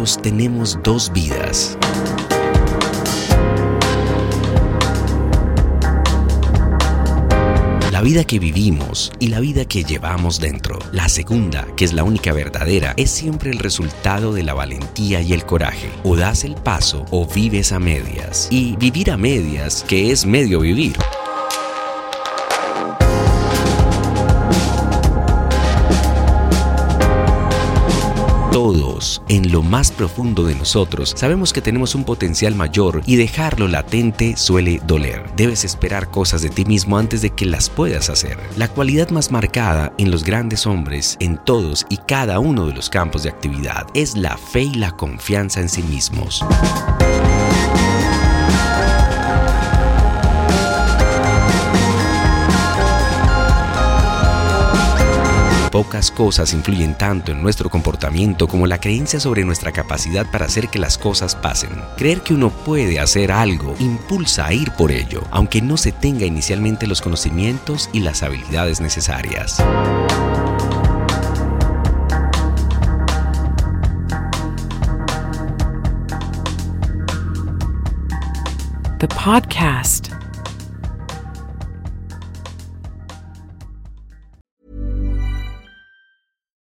Tenemos dos vidas. La vida que vivimos y la vida que llevamos dentro. La segunda, que es la única verdadera, es siempre el resultado de la valentía y el coraje. O das el paso o vives a medias. Y vivir a medias, que es medio vivir. Todos, en lo más profundo de nosotros, sabemos que tenemos un potencial mayor y dejarlo latente suele doler. Debes esperar cosas de ti mismo antes de que las puedas hacer. La cualidad más marcada en los grandes hombres, en todos y cada uno de los campos de actividad, es la fe y la confianza en sí mismos. Pocas cosas influyen tanto en nuestro comportamiento como la creencia sobre nuestra capacidad para hacer que las cosas pasen. Creer que uno puede hacer algo impulsa a ir por ello, aunque no se tenga inicialmente los conocimientos y las habilidades necesarias. The podcast.